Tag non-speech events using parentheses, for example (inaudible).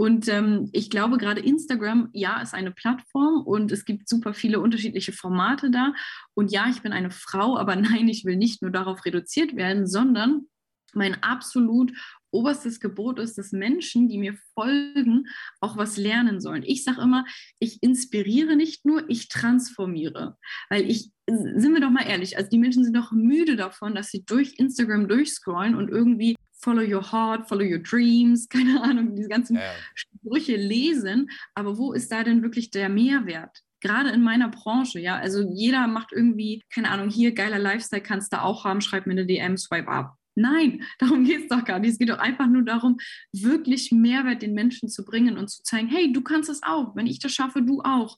Und ähm, ich glaube, gerade Instagram, ja, ist eine Plattform und es gibt super viele unterschiedliche Formate da. Und ja, ich bin eine Frau, aber (laughs) nein, ich will nicht nur darauf reduziert werden, sondern mein absolut oberstes Gebot ist, dass Menschen, die mir folgen, auch was lernen sollen. Ich sage immer, ich inspiriere nicht nur, ich transformiere. Weil ich, sind wir doch mal ehrlich, also die Menschen sind doch müde davon, dass sie durch Instagram durchscrollen und irgendwie follow your heart, follow your dreams, (laughs) keine Ahnung, diese ganzen ja. Sprüche lesen. Aber wo ist da denn wirklich der Mehrwert? gerade in meiner Branche, ja, also jeder macht irgendwie, keine Ahnung, hier geiler Lifestyle kannst du auch haben, schreib mir eine DM, swipe up. Nein, (laughs) darum geht es doch gar nicht. Es geht doch einfach nur darum, wirklich Mehrwert den Menschen zu bringen und zu zeigen, hey, du kannst es auch. Wenn ich das schaffe, du auch.